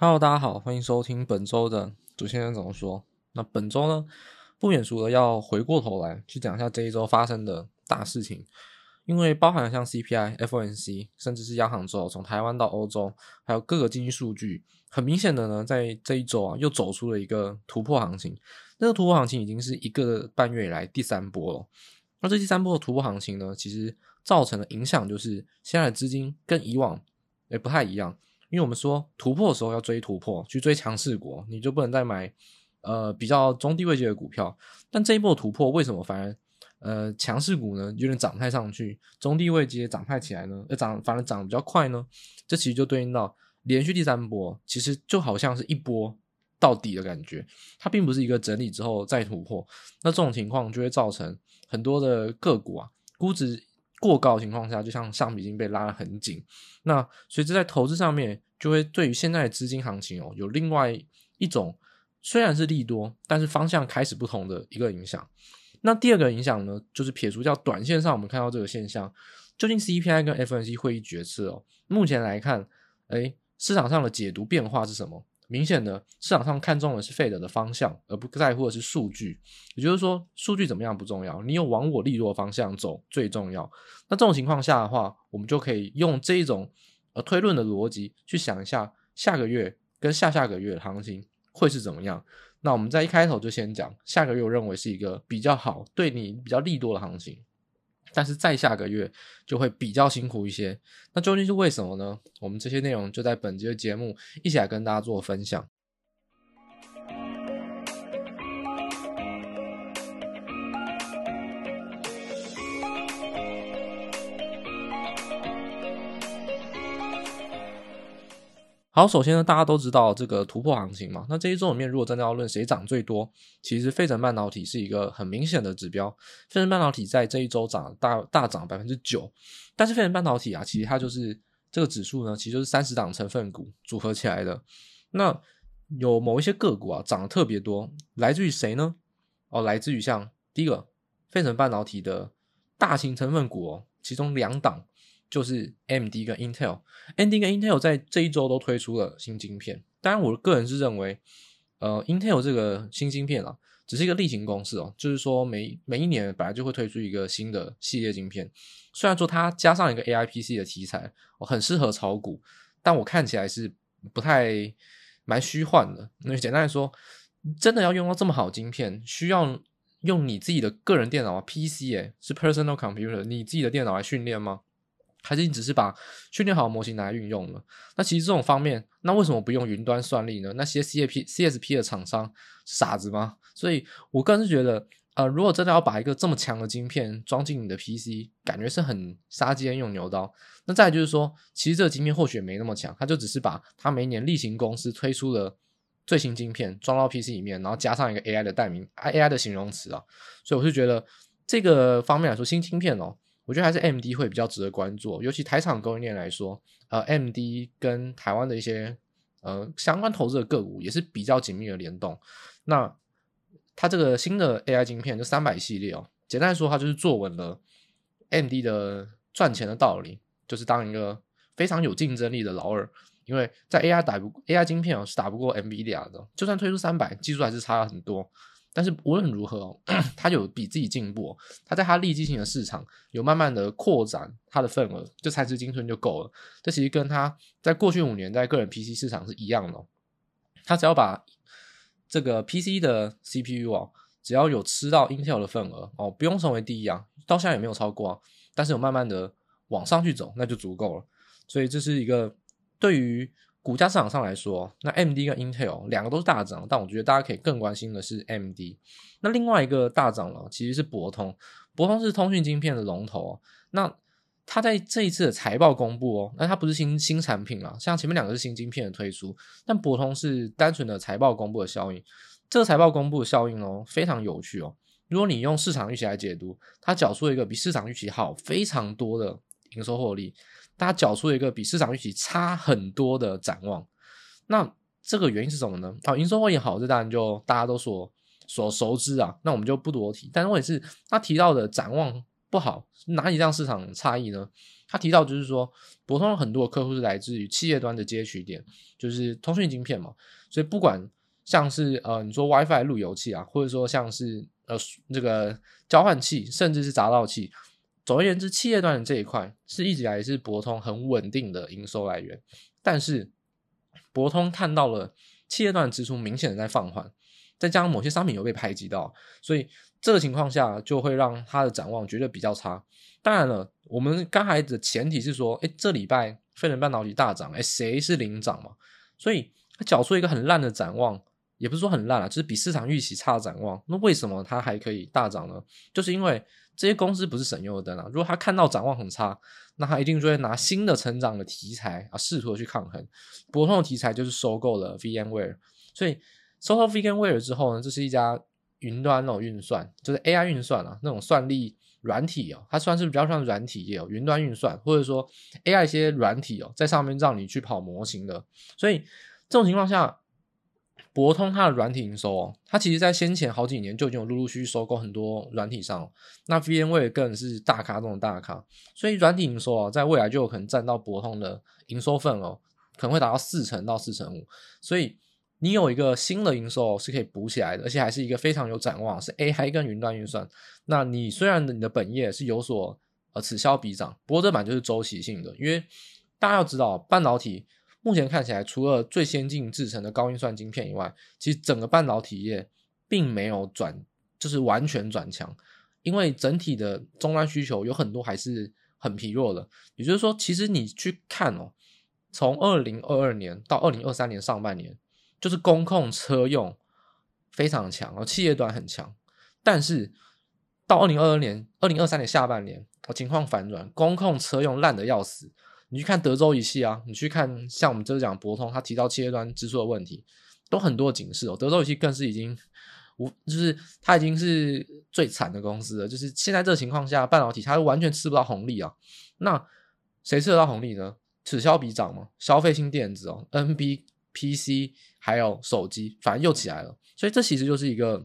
Hello，大家好，欢迎收听本周的祖先人怎么说。那本周呢，不免俗的要回过头来去讲一下这一周发生的大事情，因为包含了像 CPI、FOMC，甚至是央行周，从台湾到欧洲，还有各个经济数据，很明显的呢，在这一周啊，又走出了一个突破行情。那个突破行情已经是一个半月以来第三波了。那这第三波的突破行情呢，其实造成的影响就是现在的资金跟以往也不太一样。因为我们说突破的时候要追突破，去追强势股，你就不能再买呃比较中低位阶的股票。但这一波突破为什么反而呃强势股呢有点涨太上去，中低位阶涨太起来呢？呃涨反而涨得比较快呢？这其实就对应到连续第三波，其实就好像是一波到底的感觉，它并不是一个整理之后再突破。那这种情况就会造成很多的个股啊估值。过高的情况下，就像橡皮筋被拉得很紧。那随之在投资上面，就会对于现在的资金行情哦，有另外一种虽然是利多，但是方向开始不同的一个影响。那第二个影响呢，就是撇除掉短线上我们看到这个现象，究竟 CPI 跟 FNC 会议决策哦，目前来看，诶，市场上的解读变化是什么？明显的，市场上看中的是 Fed 的方向，而不在乎的是数据。也就是说，数据怎么样不重要，你有往我利多方向走最重要。那这种情况下的话，我们就可以用这一种呃推论的逻辑去想一下，下个月跟下下个月的行情会是怎么样。那我们在一开头就先讲，下个月我认为是一个比较好，对你比较利多的行情。但是再下个月就会比较辛苦一些，那究竟是为什么呢？我们这些内容就在本集的节目一起来跟大家做分享。好，首先呢，大家都知道这个突破行情嘛。那这一周里面，如果真的要论谁涨最多，其实费城半导体是一个很明显的指标。费城半导体在这一周涨大大涨百分之九，但是费城半导体啊，其实它就是这个指数呢，其实就是三十档成分股组合起来的。那有某一些个股啊涨得特别多，来自于谁呢？哦，来自于像第一个费城半导体的大型成分股哦，其中两档。就是 AMD 跟 Intel，AMD 跟 Intel 在这一周都推出了新晶片。当然，我个人是认为，呃，Intel 这个新晶片啊，只是一个例行公事哦。就是说每，每一年本来就会推出一个新的系列晶片。虽然说它加上一个 AI PC 的题材，哦，很适合炒股，但我看起来是不太蛮虚幻的。那简单来说，真的要用到这么好晶片，需要用你自己的个人电脑啊，PC 诶，是 personal computer，你自己的电脑来训练吗？还是你只是把训练好的模型拿来运用了？那其实这种方面，那为什么不用云端算力呢？那些 CSP CSP 的厂商傻子吗？所以我个人是觉得，呃，如果真的要把一个这么强的晶片装进你的 PC，感觉是很杀鸡用牛刀。那再就是说，其实这个晶片或许没那么强，它就只是把它每年例行公司推出的最新晶片装到 PC 里面，然后加上一个 AI 的代名 AI 的形容词啊。所以我是觉得这个方面来说，新晶片哦。我觉得还是 M D 会比较值得关注，尤其台厂供应链来说，呃 M D 跟台湾的一些呃相关投资的个股也是比较紧密的联动。那它这个新的 AI 晶片就三百系列哦，简单来说，它就是坐稳了 M D 的赚钱的道理，就是当一个非常有竞争力的老二，因为在 AI 打不 AI 晶片哦是打不过 NVIDIA 的，就算推出三百，技术还是差了很多。但是无论如何哦，它有比自己进步，它在它利基型的市场有慢慢的扩展它的份额，就才值青春就够了。这其实跟它在过去五年在个人 PC 市场是一样的，它只要把这个 PC 的 CPU 哦，只要有吃到 Intel 的份额哦，不用成为第一啊，到现在也没有超过啊，但是有慢慢的往上去走，那就足够了。所以这是一个对于。股价市场上来说，那 MD 跟 Intel 两个都是大涨，但我觉得大家可以更关心的是 MD。那另外一个大涨了，其实是博通。博通是通讯晶片的龙头，那它在这一次的财报公布哦，那它不是新新产品了，像前面两个是新晶片的推出，但博通是单纯的财报公布的效应。这个财报公布的效应哦，非常有趣哦。如果你用市场预期来解读，它缴出一个比市场预期好非常多的营收获利。大家缴出一个比市场预期差很多的展望，那这个原因是什么呢？啊、哦，营收会也好，这当然就大家都所所熟知啊，那我们就不多提。但是问题是，他提到的展望不好，哪里让市场差异呢？他提到就是说，博通很多客户是来自于企业端的接取点，就是通讯晶片嘛，所以不管像是呃你说 WiFi 路由器啊，或者说像是呃这个交换器，甚至是杂道器，总而言之，企业端的这一块是一直以来是博通很稳定的营收来源，但是博通看到了企业端支出明显的在放缓。再加上某些商品有被排挤到，所以这个情况下就会让它的展望绝对比较差。当然了，我们刚才的前提是说，诶，这礼拜非人半导体大涨，诶，谁是领涨嘛？所以它缴出一个很烂的展望，也不是说很烂啊，就是比市场预期差的展望。那为什么它还可以大涨呢？就是因为这些公司不是省油的灯啊。如果他看到展望很差，那他一定就会拿新的成长的题材啊，试图去抗衡。博通的题材就是收购了 VMware，所以。收购 VMware 之后呢，这是一家云端那种运算，就是 AI 运算啊，那种算力软体哦，它算是比较像软体业哦，云端运算或者说 AI 一些软体哦，在上面让你去跑模型的。所以这种情况下，博通它的软体营收哦，它其实在先前好几年就已经有陆陆续续收购很多软体商，那 VMware 更是大咖中的大咖，所以软体营收啊，在未来就有可能占到博通的营收份哦，可能会达到四成到四成五，所以。你有一个新的营收是可以补起来的，而且还是一个非常有展望，是 AI 跟云端运算。那你虽然你的本业是有所呃此消彼长，不过这版就是周期性的，因为大家要知道，半导体目前看起来除了最先进制成的高运算晶片以外，其实整个半导体业并没有转，就是完全转强，因为整体的终端需求有很多还是很疲弱的。也就是说，其实你去看哦，从二零二二年到二零二三年上半年。就是工控车用非常强，然后企业端很强，但是到二零二二年、二零二三年下半年，情况反转，工控车用烂的要死。你去看德州仪器啊，你去看像我们这次讲博通，他提到企业端支出的问题，都很多警示哦。德州仪器更是已经无，就是它已经是最惨的公司了。就是现在这个情况下，半导体它完全吃不到红利啊。那谁吃得到红利呢？此消彼长嘛，消费性电子哦，NB。PC 还有手机，反正又起来了，所以这其实就是一个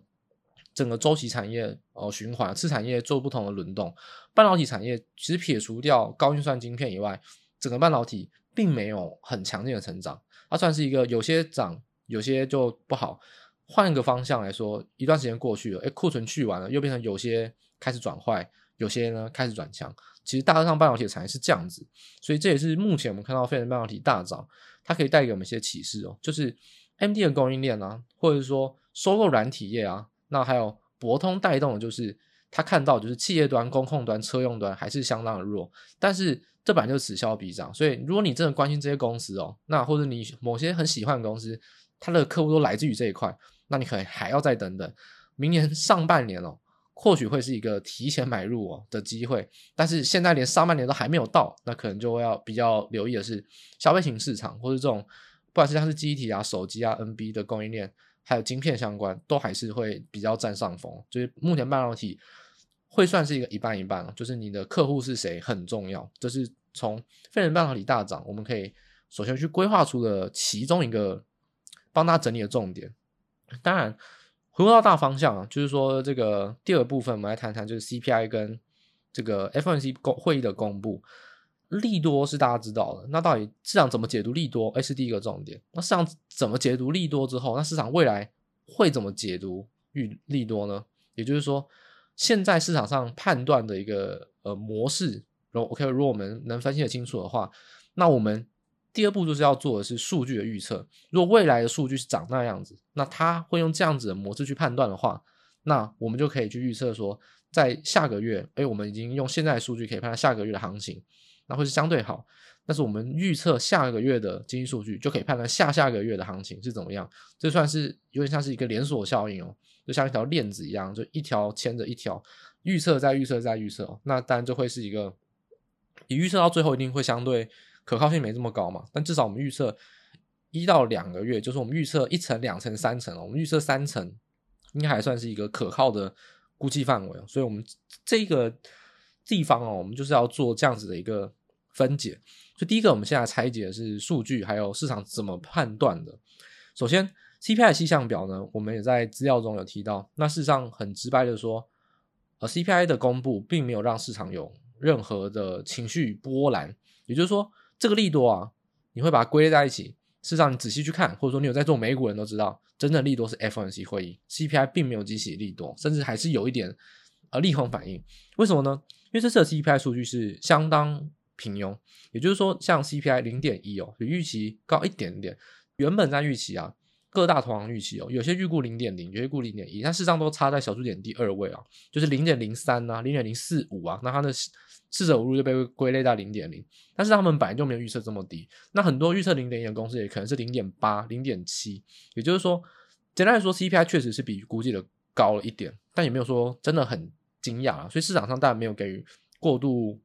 整个周期产业哦循环，次产业做不同的轮动。半导体产业其实撇除掉高运算晶片以外，整个半导体并没有很强劲的成长，它算是一个有些涨，有些就不好。换一个方向来说，一段时间过去了，诶，库存去完了，又变成有些开始转坏，有些呢开始转强。其实大致上半导体的产业是这样子，所以这也是目前我们看到费城半导体大涨。它可以带给我们一些启示哦，就是 AMD 的供应链啊，或者说收购软体业啊，那还有博通带动的，就是他看到就是企业端、工控端、车用端还是相当的弱，但是这本来就此消彼长，所以如果你真的关心这些公司哦，那或者你某些很喜欢的公司，它的客户都来自于这一块，那你可能还要再等等，明年上半年哦。或许会是一个提前买入哦的机会，但是现在连上半年都还没有到，那可能就会要比较留意的是消费型市场，或者这种不管是像是机体啊、手机啊、NB 的供应链，还有晶片相关，都还是会比较占上风。就是目前半导体会算是一个一半一半，就是你的客户是谁很重要。这是从费人半导体大涨，我们可以首先去规划出的其中一个帮大家整理的重点，当然。回到大方向啊，就是说这个第二部分，我们来谈谈就是 CPI 跟这个 FOMC 公会议的公布，利多是大家知道的。那到底市场怎么解读利多？诶，是第一个重点。那市场怎么解读利多之后，那市场未来会怎么解读预利多呢？也就是说，现在市场上判断的一个呃模式，如果 OK，如果我们能分析得清楚的话，那我们。第二步就是要做的是数据的预测。如果未来的数据是长那样子，那他会用这样子的模式去判断的话，那我们就可以去预测说，在下个月，诶，我们已经用现在的数据可以判断下个月的行情，那会是相对好。但是我们预测下个月的经济数据，就可以判断下下个月的行情是怎么样。这算是有点像是一个连锁效应哦，就像一条链子一样，就一条牵着一条，预测再预测再预测，那当然就会是一个，你预测到最后一定会相对。可靠性没这么高嘛，但至少我们预测一到两个月，就是我们预测一层、两层、三层，我们预测三层，应该还算是一个可靠的估计范围。所以，我们这个地方哦，我们就是要做这样子的一个分解。就，第一个我们现在拆解是数据，还有市场怎么判断的。首先，CPI 的细项表呢，我们也在资料中有提到。那事实上很直白的说，呃，CPI 的公布并没有让市场有任何的情绪波澜。也就是说，这个利多啊，你会把它归类在一起。事实上，你仔细去看，或者说你有在做美股人都知道，真正利多是 FOMC 会议，CPI 并没有激起利多，甚至还是有一点呃利空反应。为什么呢？因为这次的 CPI 数据是相当平庸，也就是说，像 CPI 零点一哦，比预期高一点点。原本在预期啊，各大投行预期哦，有些预估零点零，有些估零点一，但事实上都差在小数点第二位啊，就是零点零三啊，零点零四五啊，那它的。四舍五入就被归类到零点零，但是他们本来就没有预测这么低。那很多预测零点一的公司也可能是零点八、零点七，也就是说，简单来说，CPI 确实是比估计的高了一点，但也没有说真的很惊讶啊。所以市场上当然没有给予过度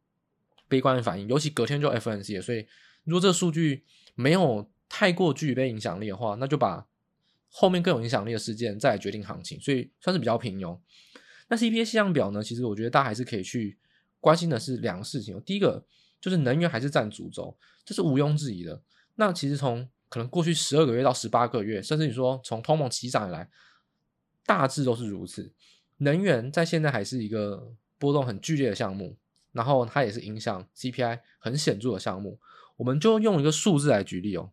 悲观的反应，尤其隔天就 FNC，所以如果这个数据没有太过具备影响力的话，那就把后面更有影响力的事件再来决定行情，所以算是比较平庸。那 CPI 现象表呢？其实我觉得大家还是可以去。关心的是两个事情，第一个就是能源还是占主轴，这是毋庸置疑的。那其实从可能过去十二个月到十八个月，甚至你说从通膨起涨以来，大致都是如此。能源在现在还是一个波动很剧烈的项目，然后它也是影响 CPI 很显著的项目。我们就用一个数字来举例哦，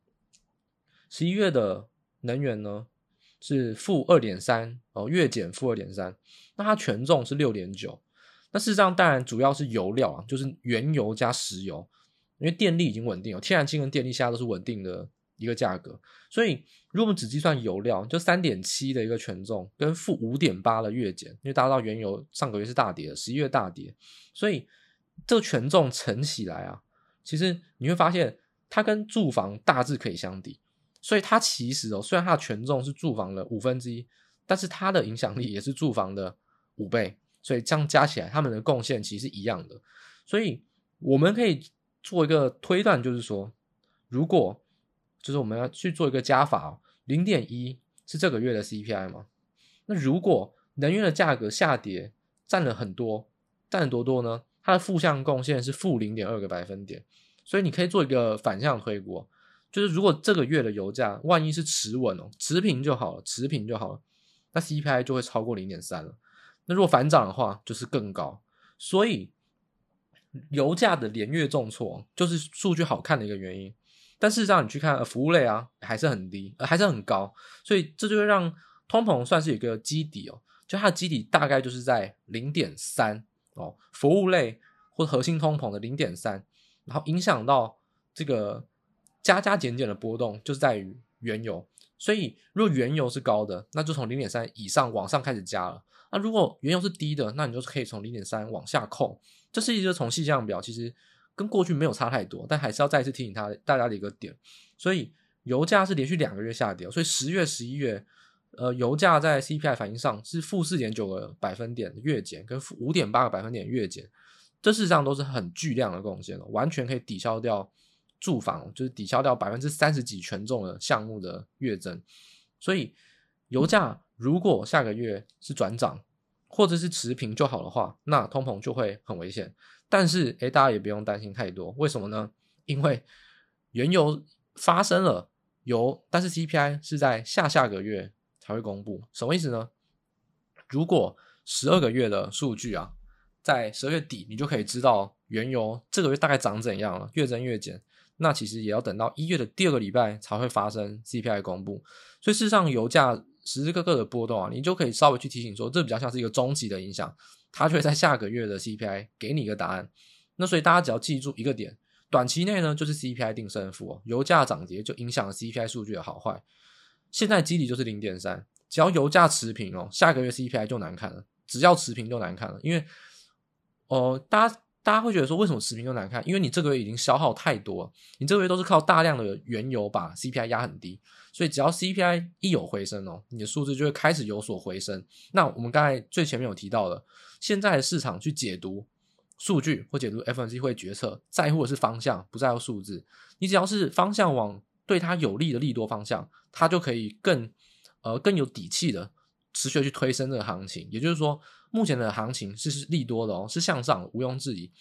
十一月的能源呢是负二点三哦，月减负二点三，那它权重是六点九。那事实上，当然主要是油料啊，就是原油加石油，因为电力已经稳定了，天然气跟电力现在都是稳定的一个价格，所以如果我们只计算油料，就三点七的一个权重跟负五点八的月减，因为大家知道原油上个月是大跌的，十一月大跌，所以这个权重乘起来啊，其实你会发现它跟住房大致可以相抵，所以它其实哦，虽然它的权重是住房的五分之一，但是它的影响力也是住房的五倍。所以这样加起来，他们的贡献其实是一样的。所以我们可以做一个推断，就是说，如果就是我们要去做一个加法，零点一是这个月的 CPI 嘛？那如果能源的价格下跌占了很多，占了多多呢？它的负向贡献是负零点二个百分点。所以你可以做一个反向推估，就是如果这个月的油价万一是持稳哦，持平就好了，持平就好了，那 CPI 就会超过零点三了。那如果反涨的话，就是更高。所以油价的连月重挫，就是数据好看的一个原因。但事实上，你去看服务类啊，还是很低，呃还是很高。所以这就会让通膨算是一个基底哦，就它的基底大概就是在零点三哦，服务类或核心通膨的零点三，然后影响到这个加加减减的波动，就是在于原油。所以如果原油是高的，那就从零点三以上往上开始加了。那如果原油是低的，那你就是可以从零点三往下扣。这是一个从细项表，其实跟过去没有差太多，但还是要再一次提醒他大家的一个点。所以油价是连续两个月下跌，所以十月、十一月，呃，油价在 CPI 反应上是负四点九个百分点的月减，跟负五点八个百分点月减，这事实上都是很巨量的贡献了，完全可以抵消掉住房，就是抵消掉百分之三十几权重的项目的月增。所以油价。如果下个月是转涨，或者是持平就好的话，那通膨就会很危险。但是，诶，大家也不用担心太多。为什么呢？因为原油发生了油，但是 CPI 是在下下个月才会公布。什么意思呢？如果十二个月的数据啊，在十二月底，你就可以知道原油这个月大概涨怎样了，月增月减。那其实也要等到一月的第二个礼拜才会发生 CPI 公布。所以，事实上，油价。时时刻刻的波动啊，你就可以稍微去提醒说，这比较像是一个中期的影响，它就会在下个月的 CPI 给你一个答案。那所以大家只要记住一个点，短期内呢就是 CPI 定胜负哦，油价涨跌就影响了 CPI 数据的好坏。现在基底就是零点三，只要油价持平哦，下个月 CPI 就难看了。只要持平就难看了，因为哦、大家。大家会觉得说，为什么持平就难看？因为你这个月已经消耗太多，你这个月都是靠大量的原油把 CPI 压很低，所以只要 CPI 一有回升哦，你的数字就会开始有所回升。那我们刚才最前面有提到的，现在的市场去解读数据或解读 FNC 会决策，在乎的是方向，不在乎数字。你只要是方向往对它有利的利多方向，它就可以更呃更有底气的持续去推升这个行情。也就是说。目前的行情是利多的哦，是向上，毋庸置疑。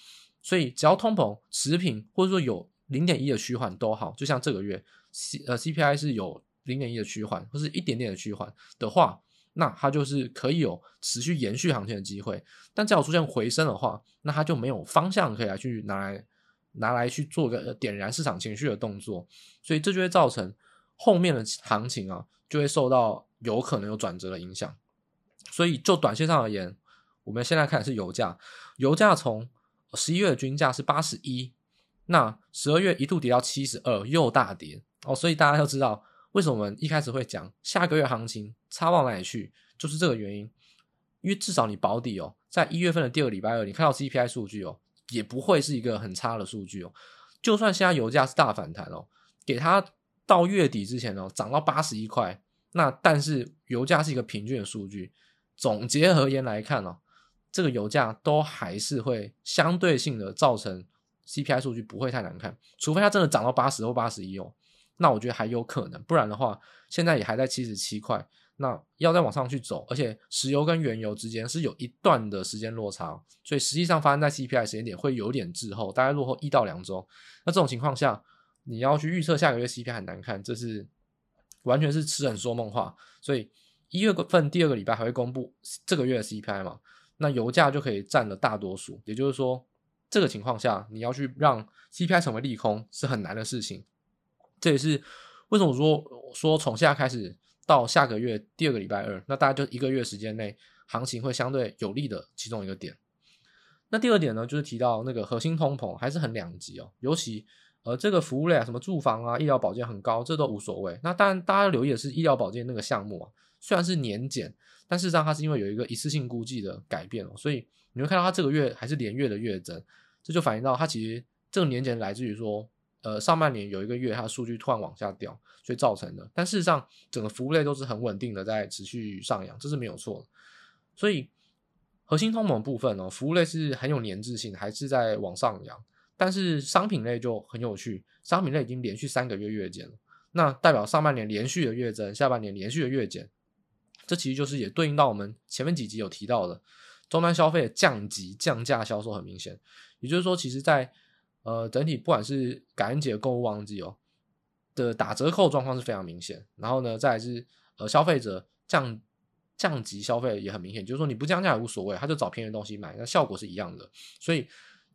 所以只要通膨持平，或者说有零点一的趋缓都好，就像这个月 C 呃 CPI 是有零点一的趋缓，或是一点点的趋缓的话，那它就是可以有持续延续行情的机会。但只要出现回升的话，那它就没有方向可以来去拿来拿来去做个点燃市场情绪的动作，所以这就会造成后面的行情啊，就会受到有可能有转折的影响。所以就短线上而言，我们现在看的是油价，油价从十一月的均价是八十一，那十二月一度跌到七十二，又大跌哦。所以大家要知道，为什么我们一开始会讲下个月行情差往哪里去，就是这个原因。因为至少你保底哦，在一月份的第二个礼拜二，你看到 CPI 数据哦，也不会是一个很差的数据哦。就算现在油价是大反弹哦，给它到月底之前哦，涨到八十一块，那但是油价是一个平均的数据。总结而言来看哦。这个油价都还是会相对性的造成 CPI 数据不会太难看，除非它真的涨到八十或八十一哦，那我觉得还有可能，不然的话，现在也还在七十七块，那要再往上去走，而且石油跟原油之间是有一段的时间落差，所以实际上发生在 CPI 时间点会有点滞后，大概落后一到两周。那这种情况下，你要去预测下个月 CPI 很难看，这是完全是痴人说梦话。所以一月份第二个礼拜还会公布这个月的 CPI 嘛？那油价就可以占了大多数，也就是说，这个情况下你要去让 CPI 成为利空是很难的事情。这也是为什么说说从现在开始到下个月第二个礼拜二，那大概就一个月时间内行情会相对有利的其中一个点。那第二点呢，就是提到那个核心通膨还是很两极哦，尤其呃这个服务类啊，什么住房啊、医疗保健很高，这都无所谓。那当然大家留意的是医疗保健那个项目啊，虽然是年减。但事实上，它是因为有一个一次性估计的改变哦，所以你会看到它这个月还是连月的月增，这就反映到它其实这个年减来自于说，呃，上半年有一个月它的数据突然往下掉，所以造成的。但事实上，整个服务类都是很稳定的在持续上扬，这是没有错的。所以核心通膨部分呢，服务类是很有粘滞性，还是在往上扬。但是商品类就很有趣，商品类已经连续三个月月减了，那代表上半年连续的月增，下半年连续的月减。这其实就是也对应到我们前面几集有提到的终端消费的降级降价销售很明显，也就是说，其实在呃整体不管是感恩节购物旺季哦的打折扣状况是非常明显，然后呢，再来是呃消费者降降级消费也很明显，就是说你不降价也无所谓，他就找便宜的东西买，那效果是一样的，所以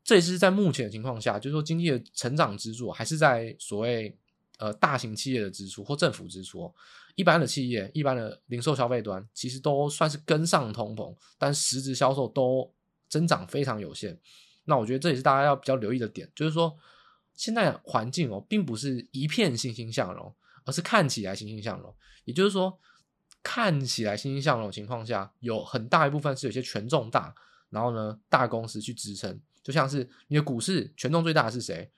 这也是在目前的情况下，就是说经济的成长支柱还是在所谓。呃，大型企业的支出或政府支出，一般的企业、一般的零售消费端，其实都算是跟上通膨，但实质销售都增长非常有限。那我觉得这也是大家要比较留意的点，就是说现在环境哦，并不是一片欣欣向荣，而是看起来欣欣向荣。也就是说，看起来欣欣向荣的情况下，有很大一部分是有些权重大，然后呢，大公司去支撑，就像是你的股市权重最大的是谁？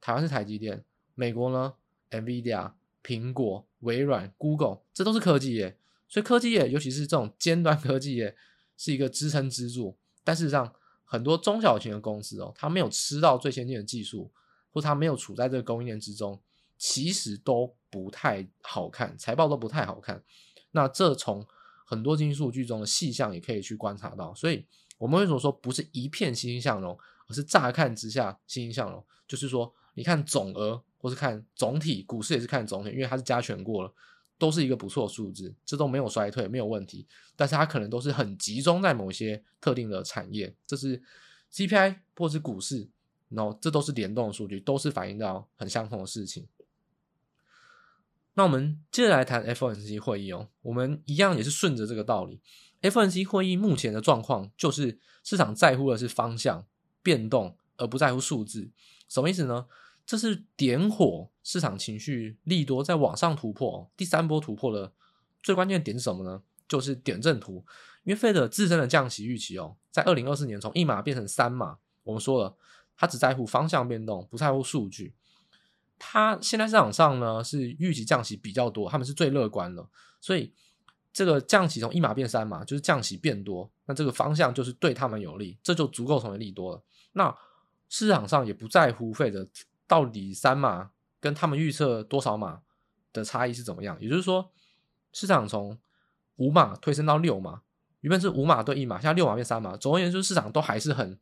台湾是台积电。美国呢，NVIDIA、苹果、微软、Google，这都是科技业，所以科技业，尤其是这种尖端科技业，是一个支撑支柱。但事实上，很多中小型的公司哦，它没有吃到最先进的技术，或它没有处在这个供应链之中，其实都不太好看，财报都不太好看。那这从很多经济数据中的细项也可以去观察到。所以，我们为什么说不是一片欣欣向荣，而是乍看之下欣欣向荣？就是说，你看总额。或是看总体股市也是看总体，因为它是加权过了，都是一个不错的数字，这都没有衰退，没有问题。但是它可能都是很集中在某些特定的产业，这是 CPI 或是股市，然后这都是联动的数据，都是反映到很相同的事情。那我们接着来谈 FOMC 会议哦，我们一样也是顺着这个道理。FOMC 会议目前的状况就是市场在乎的是方向变动，而不在乎数字，什么意思呢？这是点火市场情绪利多在往上突破，第三波突破的最关键点是什么呢？就是点阵图。因为费德自身的降息预期哦，在二零二四年从一码变成三码，我们说了，他只在乎方向变动，不在乎数据。他现在市场上呢是预期降息比较多，他们是最乐观的，所以这个降息从一码变三码，就是降息变多，那这个方向就是对他们有利，这就足够成为利多了。那市场上也不在乎费德。到底三码跟他们预测多少码的差异是怎么样？也就是说，市场从五码推升到六码，原本是五码对一码，现在六码变三码。总而言之，市场都还是很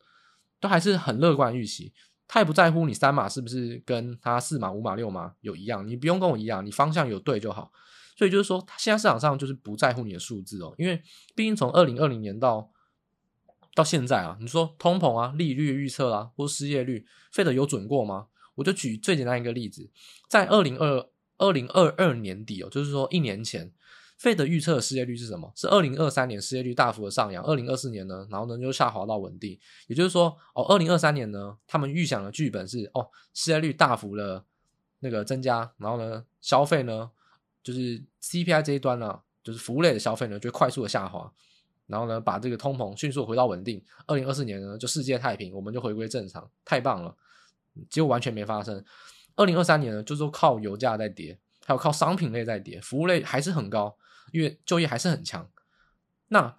都还是很乐观预期，他也不在乎你三码是不是跟他四码、五码、六码有一样，你不用跟我一样，你方向有对就好。所以就是说，现在市场上就是不在乎你的数字哦，因为毕竟从二零二零年到到现在啊，你说通膨啊、利率预测啊，或失业率，Fed 有准过吗？我就举最简单一个例子，在二零二二零二二年底哦，就是说一年前费德预测的失业率是什么？是二零二三年失业率大幅的上扬，二零二四年呢，然后呢就下滑到稳定。也就是说，哦，二零二三年呢，他们预想的剧本是哦，失业率大幅的那个增加，然后呢，消费呢，就是 CPI 这一端呢，就是服务类的消费呢，就快速的下滑，然后呢，把这个通膨迅速回到稳定。二零二四年呢，就世界太平，我们就回归正常，太棒了。结果完全没发生。二零二三年呢，就是靠油价在跌，还有靠商品类在跌，服务类还是很高，因为就业还是很强。那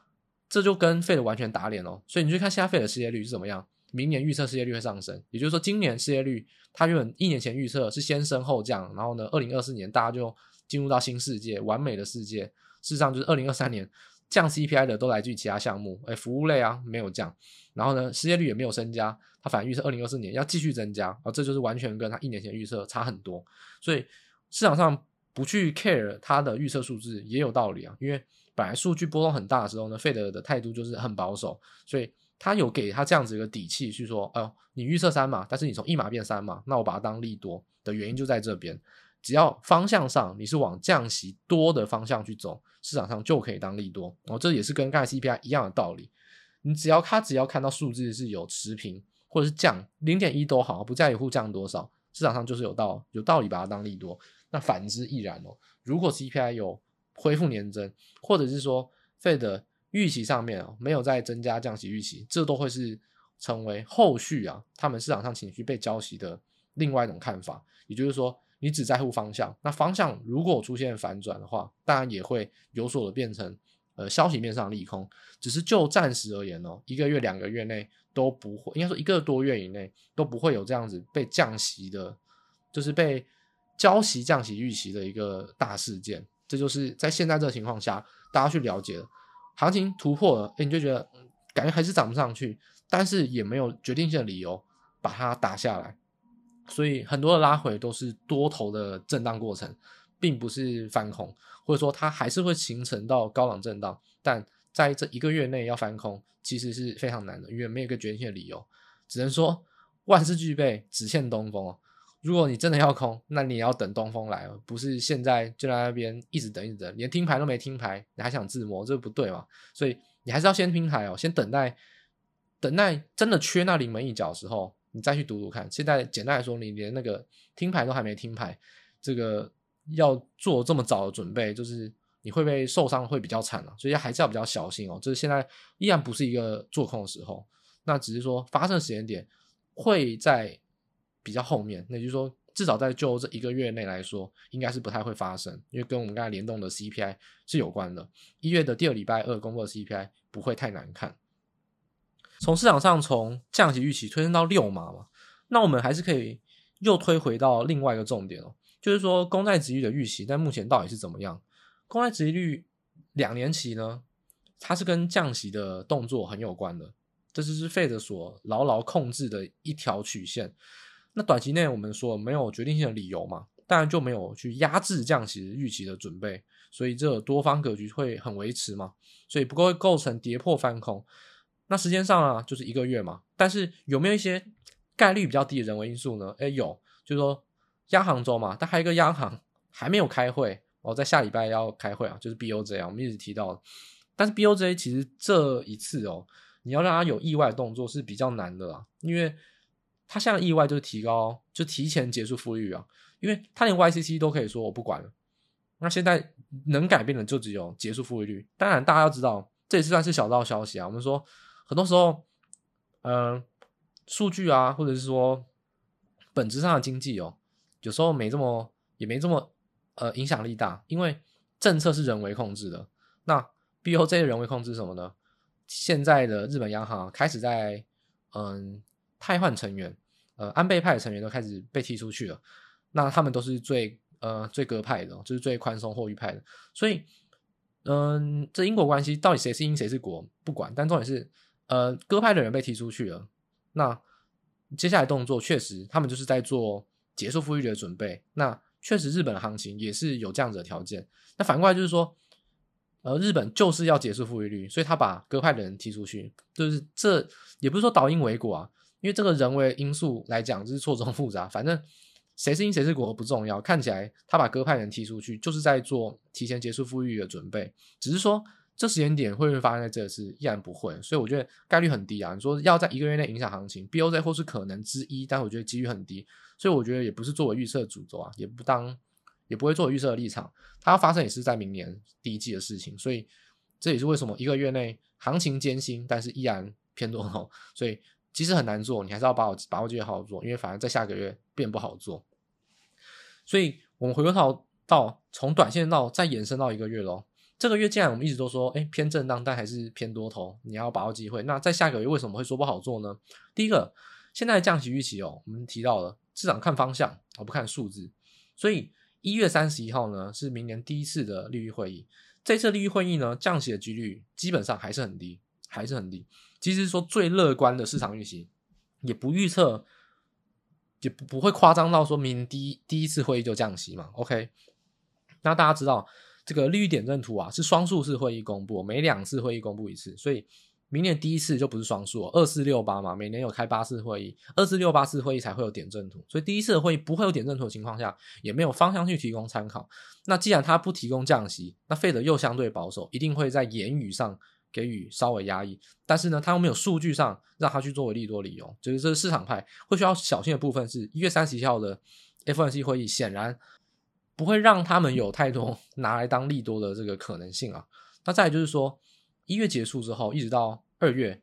这就跟 Fed 完全打脸哦。所以你去看现在 Fed 的失业率是怎么样？明年预测失业率会上升，也就是说今年失业率它原本一年前预测是先升后降，然后呢，二零二四年大家就进入到新世界，完美的世界。事实上就是二零二三年降 CPI 的都来自于其他项目，哎，服务类啊没有降，然后呢，失业率也没有增加。他反而预测二零二四年要继续增加，啊，这就是完全跟他一年前预测差很多，所以市场上不去 care 他的预测数字也有道理啊，因为本来数据波动很大的时候呢费德的态度就是很保守，所以他有给他这样子一个底气去说，哦，你预测三码，但是你从一码变三码，那我把它当利多的原因就在这边，只要方向上你是往降息多的方向去走，市场上就可以当利多，哦，这也是跟刚才 CPI 一样的道理，你只要他只要看到数字是有持平。或者是降零点一都好，不在乎降多少，市场上就是有道有道理把它当利多。那反之亦然哦。如果 CPI 有恢复年增，或者是说 Fed 预期上面哦没有再增加降息预期，这都会是成为后续啊他们市场上情绪被浇熄的另外一种看法。也就是说，你只在乎方向，那方向如果出现反转的话，当然也会有所的变成呃消息面上利空。只是就暂时而言哦，一个月两个月内。都不会，应该说一个多月以内都不会有这样子被降息的，就是被交息降息预期的一个大事件。这就是在现在这个情况下，大家去了解了行情突破了，诶，你就觉得感觉还是涨不上去，但是也没有决定性的理由把它打下来。所以很多的拉回都是多头的震荡过程，并不是翻空，或者说它还是会形成到高档震荡，但。在这一个月内要翻空，其实是非常难的，因为没有一个决定性的理由，只能说万事俱备，只欠东风哦。如果你真的要空，那你也要等东风来哦，不是现在就在那边一直等一直等，连听牌都没听牌，你还想自摸，这不对嘛？所以你还是要先听牌哦，先等待，等待真的缺那临门一脚的时候，你再去赌赌看。现在简单来说，你连那个听牌都还没听牌，这个要做这么早的准备，就是。你会不会受伤会比较惨啊，所以还是要比较小心哦。这现在依然不是一个做空的时候，那只是说发生时间点会在比较后面。那就是说，至少在就这一个月内来说，应该是不太会发生，因为跟我们刚才联动的 CPI 是有关的。一月的第二礼拜二公布的 CPI 不会太难看。从市场上从降息预期推升到六码嘛，那我们还是可以又推回到另外一个重点哦，就是说公债殖利率的预期在目前到底是怎么样？公债殖利率两年期呢，它是跟降息的动作很有关的，这就是 Fed 所牢牢控制的一条曲线。那短期内我们说没有决定性的理由嘛，当然就没有去压制降息预期的准备，所以这多方格局会很维持嘛，所以不过会构成跌破翻空。那时间上啊，就是一个月嘛，但是有没有一些概率比较低的人为因素呢？诶，有，就是说央行周嘛，但还有一个央行还没有开会。哦，在下礼拜要开会啊，就是 BOJ 啊，我们一直提到，但是 BOJ 其实这一次哦，你要让他有意外动作是比较难的啦，因为他现在意外就是提高，就提前结束负利率啊，因为他连 YCC 都可以说我不管了，那现在能改变的就只有结束负利率。当然，大家要知道，这也是算是小道消息啊。我们说很多时候，嗯、数据啊，或者是说本质上的经济哦，有时候没这么，也没这么。呃，影响力大，因为政策是人为控制的。那 BOJ 的人为控制什么呢？现在的日本央行开始在嗯汰换成员，呃，安倍派的成员都开始被踢出去了。那他们都是最呃最鸽派的，就是最宽松货币派的。所以，嗯，这因果关系到底谁是因谁是果不管，但重点是，呃，鸽派的人被踢出去了。那接下来动作确实，他们就是在做结束负利率的准备。那确实日本的行情也是有这样子的条件。那反过来就是说，呃，日本就是要结束负利率，所以他把鸽派的人踢出去，就是这也不是说倒因为果啊，因为这个人为因素来讲就是错综复杂，反正谁是因谁是果不重要。看起来他把鸽派人踢出去，就是在做提前结束负利率的准备，只是说。这时间点会不会发生在这次？依然不会，所以我觉得概率很低啊。你说要在一个月内影响行情，BOZ 或是可能之一，但我觉得几率很低，所以我觉得也不是作为预测主轴啊，也不当，也不会作为预测的立场。它要发生也是在明年第一季的事情，所以这也是为什么一个月内行情艰辛，但是依然偏多头。所以即使很难做，你还是要把握把握机会好好做，因为反而在下个月变不好做。所以我们回过头到从短线到再延伸到一个月喽。这个月既然我们一直都说，哎，偏震荡，但还是偏多头，你要把握机会。那在下个月为什么会说不好做呢？第一个，现在降息预期哦，我们提到了市场看方向，而不看数字。所以一月三十一号呢是明年第一次的利率会议，这次利率会议呢降息的几率基本上还是很低，还是很低。其实说最乐观的市场预期，也不预测，也不不会夸张到说明年第一第一次会议就降息嘛。OK，那大家知道。这个利率点阵图啊，是双数次会议公布，每两次会议公布一次，所以明年第一次就不是双数，二四六八嘛，每年有开八次会议，二四六八次会议才会有点阵图，所以第一次的会议不会有点阵图的情况下，也没有方向去提供参考。那既然它不提供降息，那费德又相对保守，一定会在言语上给予稍微压抑，但是呢，他又没有数据上让他去作为利多理由，就是这个市场派会需要小心的部分是一月三十一号的 FOMC 会议，显然。不会让他们有太多拿来当利多的这个可能性啊。那再来就是说，一月结束之后，一直到二月，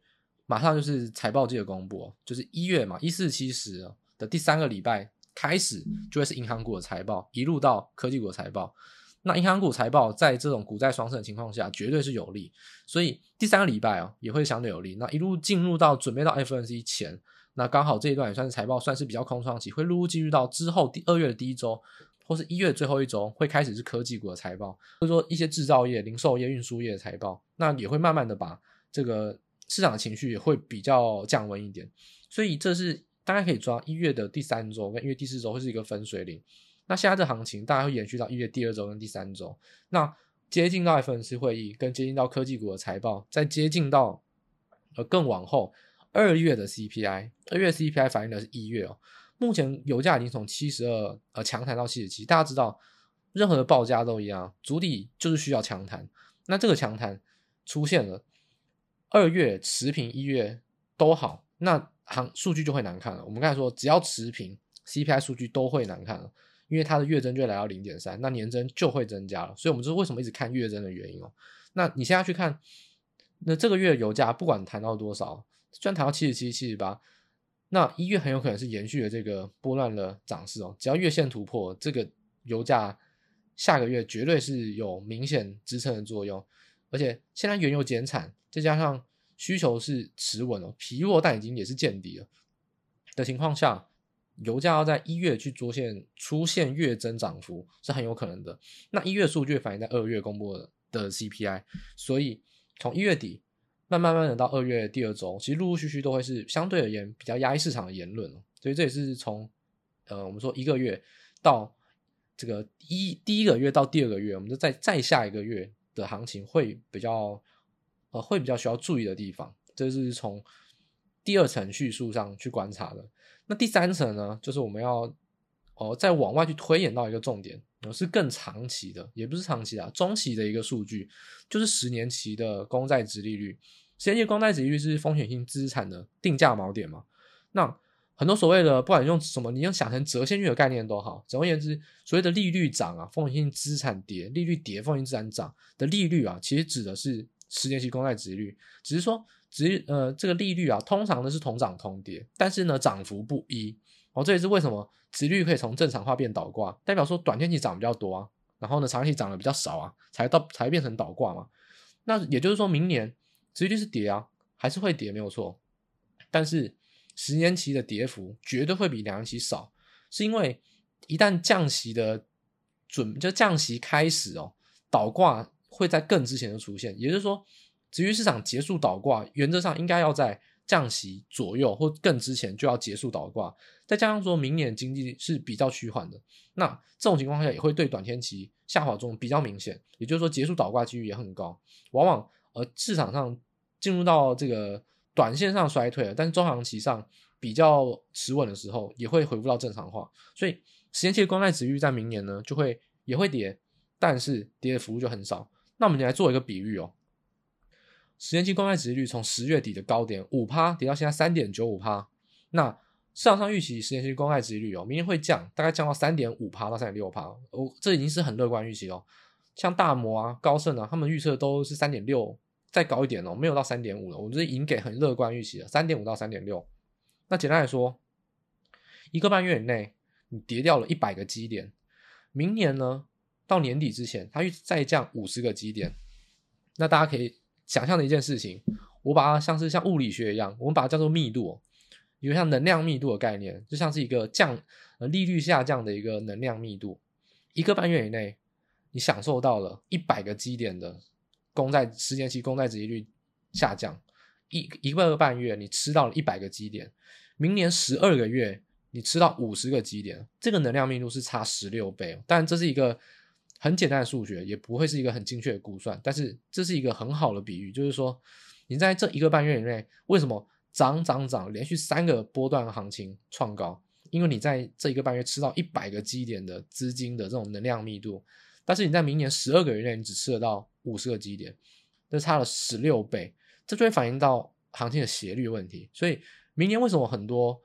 马上就是财报季的公布，就是一月嘛，一四七十的第三个礼拜开始，就会是银行股的财报，一路到科技股的财报。那银行股财报在这种股债双升的情况下，绝对是有利，所以第三个礼拜啊，也会相对有利。那一路进入到准备到 FOMC 前，那刚好这一段也算是财报算是比较空窗期，会陆陆续续到之后第二月的第一周。或是一月最后一周会开始是科技股的财报，或者说一些制造业、零售业、运输业的财报，那也会慢慢的把这个市场情绪也会比较降温一点。所以这是大概可以抓一月的第三周跟一月第四周会是一个分水岭。那现在这行情大概会延续到一月第二周跟第三周。那接近到 FOMC 会议跟接近到科技股的财报，再接近到呃更往后二月的 CPI，二月 CPI 反映的是一月哦。目前油价已经从七十二呃强弹到七十七，大家知道，任何的报价都一样，筑底就是需要强弹。那这个强弹出现了，二月持平，一月都好，那行数据就会难看了。我们刚才说，只要持平，CPI 数据都会难看了，因为它的月增就来到零点三，那年增就会增加了。所以，我们这是为什么一直看月增的原因哦。那你现在去看，那这个月油价不管谈到多少，虽然谈到七十七、七十八。那一月很有可能是延续了这个波乱的涨势哦，只要月线突破，这个油价下个月绝对是有明显支撑的作用。而且现在原油减产，再加上需求是持稳哦，疲弱但已经也是见底了的情况下，油价要在一月去出现出现月增涨幅是很有可能的。那一月数据反映在二月公布的的 CPI，所以从一月底。慢慢慢的到二月第二周，其实陆陆续续都会是相对而言比较压抑市场的言论，所以这也是从呃我们说一个月到这个一第一个月到第二个月，我们就再再下一个月的行情会比较呃会比较需要注意的地方，这是从第二层叙述上去观察的。那第三层呢，就是我们要哦、呃、再往外去推演到一个重点。是更长期的，也不是长期的，中期的一个数据，就是十年期的公债殖利率。十年期公债殖利率是风险性资产的定价锚点嘛？那很多所谓的，不管用什么，你用想成折现率的概念都好。总而言之，所谓的利率涨啊，风险性资产跌；利率跌，风险资产涨的利率啊，其实指的是十年期公债殖利率。只是说，殖呃这个利率啊，通常呢是同涨同跌，但是呢涨幅不一。哦，这也是为什么殖率可以从正常化变倒挂，代表说短天期涨比较多啊，然后呢长期涨的比较少啊，才到才变成倒挂嘛。那也就是说明年殖率是跌啊，还是会跌没有错，但是十年期的跌幅绝对会比两年期少，是因为一旦降息的准就降息开始哦，倒挂会在更之前就出现，也就是说殖率市场结束倒挂，原则上应该要在降息左右或更之前就要结束倒挂，再加上说明年经济是比较趋缓的，那这种情况下也会对短天期下滑中比较明显，也就是说结束倒挂几率也很高，往往呃市场上进入到这个短线上衰退了，但是中长期上比较持稳的时候，也会恢复到正常化，所以时间期的公债殖利率在明年呢就会也会跌，但是跌的幅度就很少。那我们来做一个比喻哦。十年期公债殖利率从十月底的高点五趴跌到现在三点九五趴，那市场上预期十年期公债殖利率哦，明年会降，大概降到三点五趴到三点六趴，哦，这已经是很乐观预期哦。像大摩啊、高盛啊，他们预测都是三点六，再高一点哦，没有到三点五了。我们这已经给很乐观预期了，三点五到三点六。那简单来说，一个半月以内你跌掉了一百个基点，明年呢到年底之前，它预再降五十个基点，那大家可以。想象的一件事情，我把它像是像物理学一样，我们把它叫做密度，一个像能量密度的概念，就像是一个降呃利率下降的一个能量密度。一个半月以内，你享受到了一百个基点的公债十年期公债殖利率下降，一一个半月你吃到了一百个基点，明年十二个月你吃到五十个基点，这个能量密度是差十六倍，但这是一个。很简单的数学，也不会是一个很精确的估算，但是这是一个很好的比喻，就是说，你在这一个半月以内，为什么涨涨涨，连续三个波段行情创高？因为你在这一个半月吃到一百个基点的资金的这种能量密度，但是你在明年十二个月内，你只吃得到五十个基点，这差了十六倍，这就会反映到行情的斜率问题。所以明年为什么很多？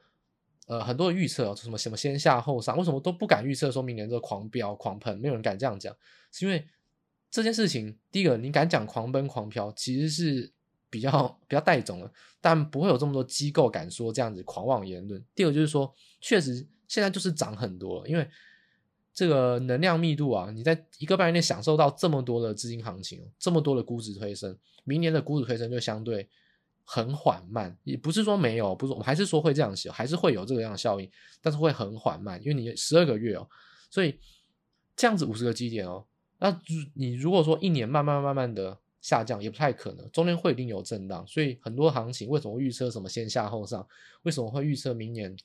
呃，很多的预测，什么什么先下后上，为什么都不敢预测说明年这个狂飙狂喷？没有人敢这样讲，是因为这件事情，第一个你敢讲狂奔狂飙，其实是比较比较带种的，但不会有这么多机构敢说这样子狂妄言论。第二个就是说，确实现在就是涨很多，因为这个能量密度啊，你在一个半月内享受到这么多的资金行情，这么多的估值推升，明年的估值推升就相对。很缓慢，也不是说没有，不是，我们还是说会这样写，还是会有这个样的效应，但是会很缓慢，因为你十二个月哦，所以这样子五十个基点哦，那你如果说一年慢慢慢慢的下降，也不太可能，中间会一定有震荡，所以很多行情为什么会预测什么先下后上，为什么会预测明年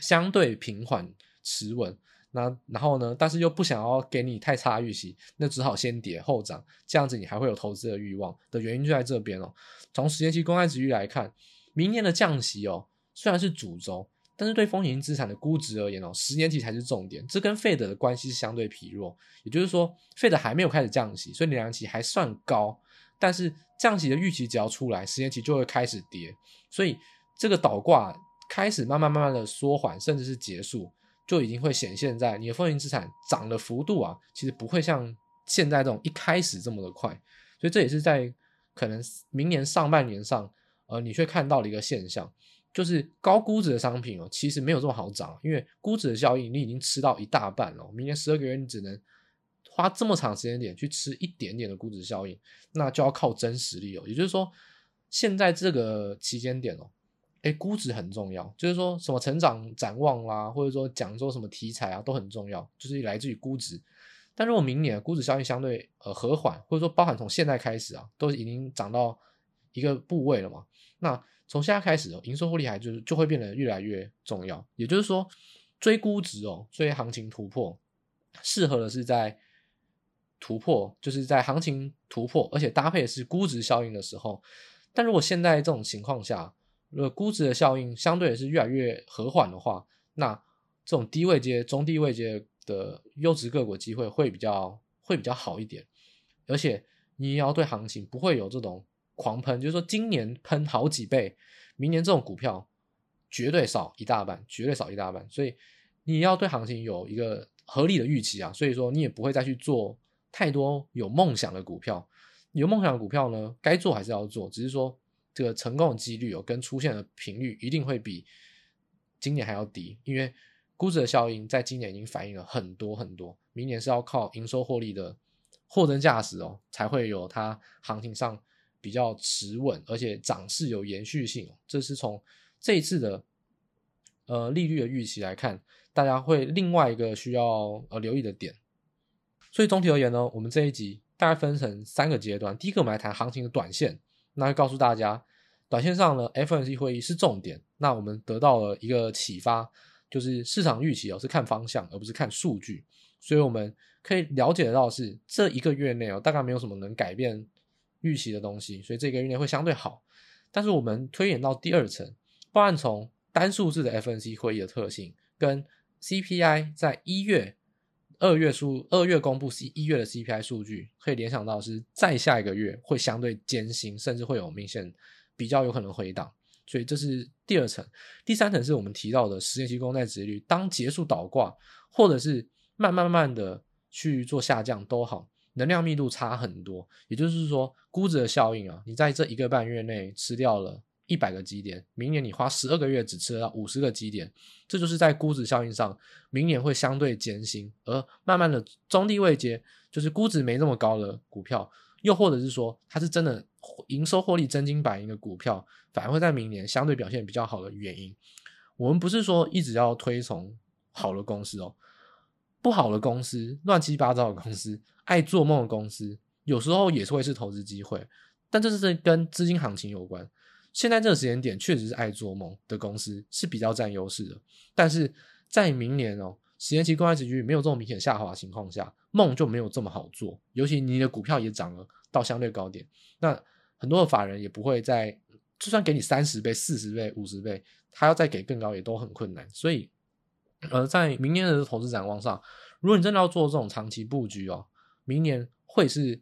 相对平缓持稳？那然后呢？但是又不想要给你太差预期，那只好先跌后涨，这样子你还会有投资的欲望的原因就在这边哦。从十年期公债殖利率来看，明年的降息哦，虽然是主轴，但是对风险资产的估值而言哦，十年期才是重点。这跟 Fed 的关系是相对疲弱，也就是说，Fed 还没有开始降息，所以两年期还算高，但是降息的预期只要出来，十年期就会开始跌，所以这个倒挂开始慢慢慢慢的缩缓，甚至是结束。就已经会显现在你的风险资产涨的幅度啊，其实不会像现在这种一开始这么的快，所以这也是在可能明年上半年上，呃，你却看到了一个现象，就是高估值的商品哦，其实没有这么好涨，因为估值的效应你已经吃到一大半了，明年十二个月你只能花这么长时间点去吃一点点的估值效应，那就要靠真实力哦，也就是说，现在这个期间点哦。哎，估值很重要，就是说什么成长展望啦，或者说讲说什么题材啊，都很重要，就是来自于估值。但如果明年估值效应相对呃和缓，或者说包含从现在开始啊，都已经涨到一个部位了嘛，那从现在开始，营收获利还就是就会变得越来越重要。也就是说，追估值哦，追行情突破，适合的是在突破，就是在行情突破，而且搭配的是估值效应的时候。但如果现在这种情况下，如果估值的效应相对也是越来越和缓的话，那这种低位阶、中低位阶的优质个股机会会比较会比较好一点，而且你也要对行情不会有这种狂喷，就是说今年喷好几倍，明年这种股票绝对少一大半，绝对少一大半，所以你要对行情有一个合理的预期啊，所以说你也不会再去做太多有梦想的股票，有梦想的股票呢，该做还是要做，只是说。这个成功的几率哦，跟出现的频率一定会比今年还要低，因为估值的效应在今年已经反映了很多很多，明年是要靠营收获利的货真价实哦，才会有它行情上比较持稳，而且涨势有延续性。这是从这一次的呃利率的预期来看，大家会另外一个需要呃留意的点。所以总体而言呢，我们这一集大概分成三个阶段，第一个我们来谈行情的短线。那会告诉大家，短线上呢，F N C 会议是重点。那我们得到了一个启发，就是市场预期哦是看方向，而不是看数据。所以我们可以了解得到是这一个月内哦，大概没有什么能改变预期的东西，所以这个月内会相对好。但是我们推演到第二层，包含从单数字的 F N C 会议的特性，跟 CPI 在一月、二月数二月公布 C 一月的 CPI 数据，可以联想到是再下一个月会相对艰辛，甚至会有明显比较有可能回档。所以这是第二层。第三层是我们提到的实验期公债殖率，当结束倒挂，或者是慢慢慢的去做下降都好，能量密度差很多。也就是说，估值的效应啊，你在这一个半月内吃掉了一百个基点，明年你花十二个月只吃得到五十个基点，这就是在估值效应上，明年会相对艰辛。而慢慢的中低位阶，就是估值没那么高的股票，又或者是说它是真的营收获利真金白银的股票，反而会在明年相对表现比较好的原因。我们不是说一直要推崇好的公司哦。不好的公司，乱七八糟的公司，爱做梦的公司，有时候也是会是投资机会，但这是跟资金行情有关。现在这个时间点确实是爱做梦的公司是比较占优势的，但是在明年哦，十年期公债殖利率没有这么明显下滑的情况下，梦就没有这么好做。尤其你的股票也涨了到相对高点，那很多的法人也不会再，就算给你三十倍、四十倍、五十倍，他要再给更高也都很困难，所以。呃在明年的投资展望上，如果你真的要做这种长期布局哦，明年会是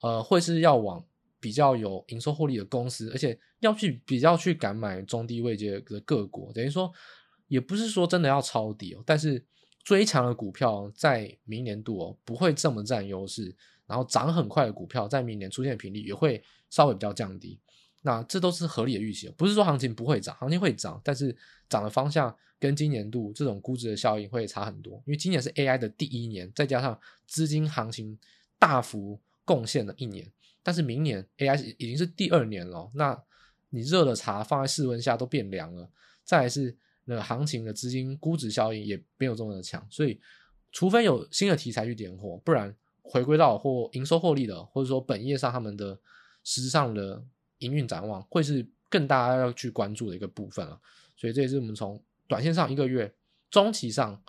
呃会是要往比较有营收获利的公司，而且要去比较去敢买中低位阶的个股，等于说也不是说真的要抄底哦，但是追强的股票在明年度哦不会这么占优势，然后涨很快的股票在明年出现的频率也会稍微比较降低。那这都是合理的预期，不是说行情不会涨，行情会涨，但是涨的方向跟今年度这种估值的效应会差很多。因为今年是 AI 的第一年，再加上资金行情大幅贡献的一年，但是明年 AI 已经是第二年了。那你热的茶放在室温下都变凉了，再来是那个行情的资金估值效应也没有这么的强，所以除非有新的题材去点火，不然回归到或营收获利的，或者说本业上他们的实质上的。营运展望会是更大家要去关注的一个部分了，所以这也是我们从短线上一个月、中期上，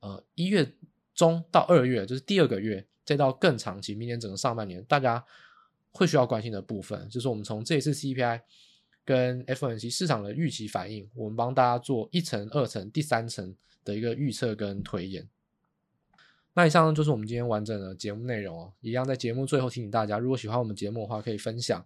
呃一月中到二月，就是第二个月，再到更长期，明年整个上半年，大家会需要关心的部分，就是我们从这一次 CPI 跟 FOMC 市场的预期反应，我们帮大家做一层、二层、第三层的一个预测跟推演。那以上呢就是我们今天完整的节目内容哦，一样在节目最后提醒大家，如果喜欢我们节目的话，可以分享。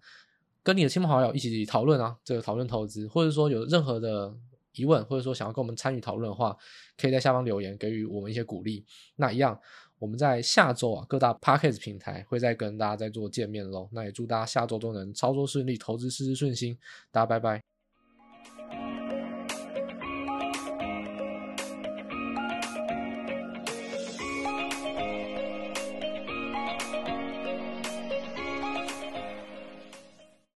跟你的亲朋好友一起讨论啊，这个讨论投资，或者说有任何的疑问，或者说想要跟我们参与讨论的话，可以在下方留言给予我们一些鼓励。那一样，我们在下周啊各大 p a c k a g e 平台会再跟大家再做见面喽。那也祝大家下周都能操作顺利，投资事事顺心。大家拜拜。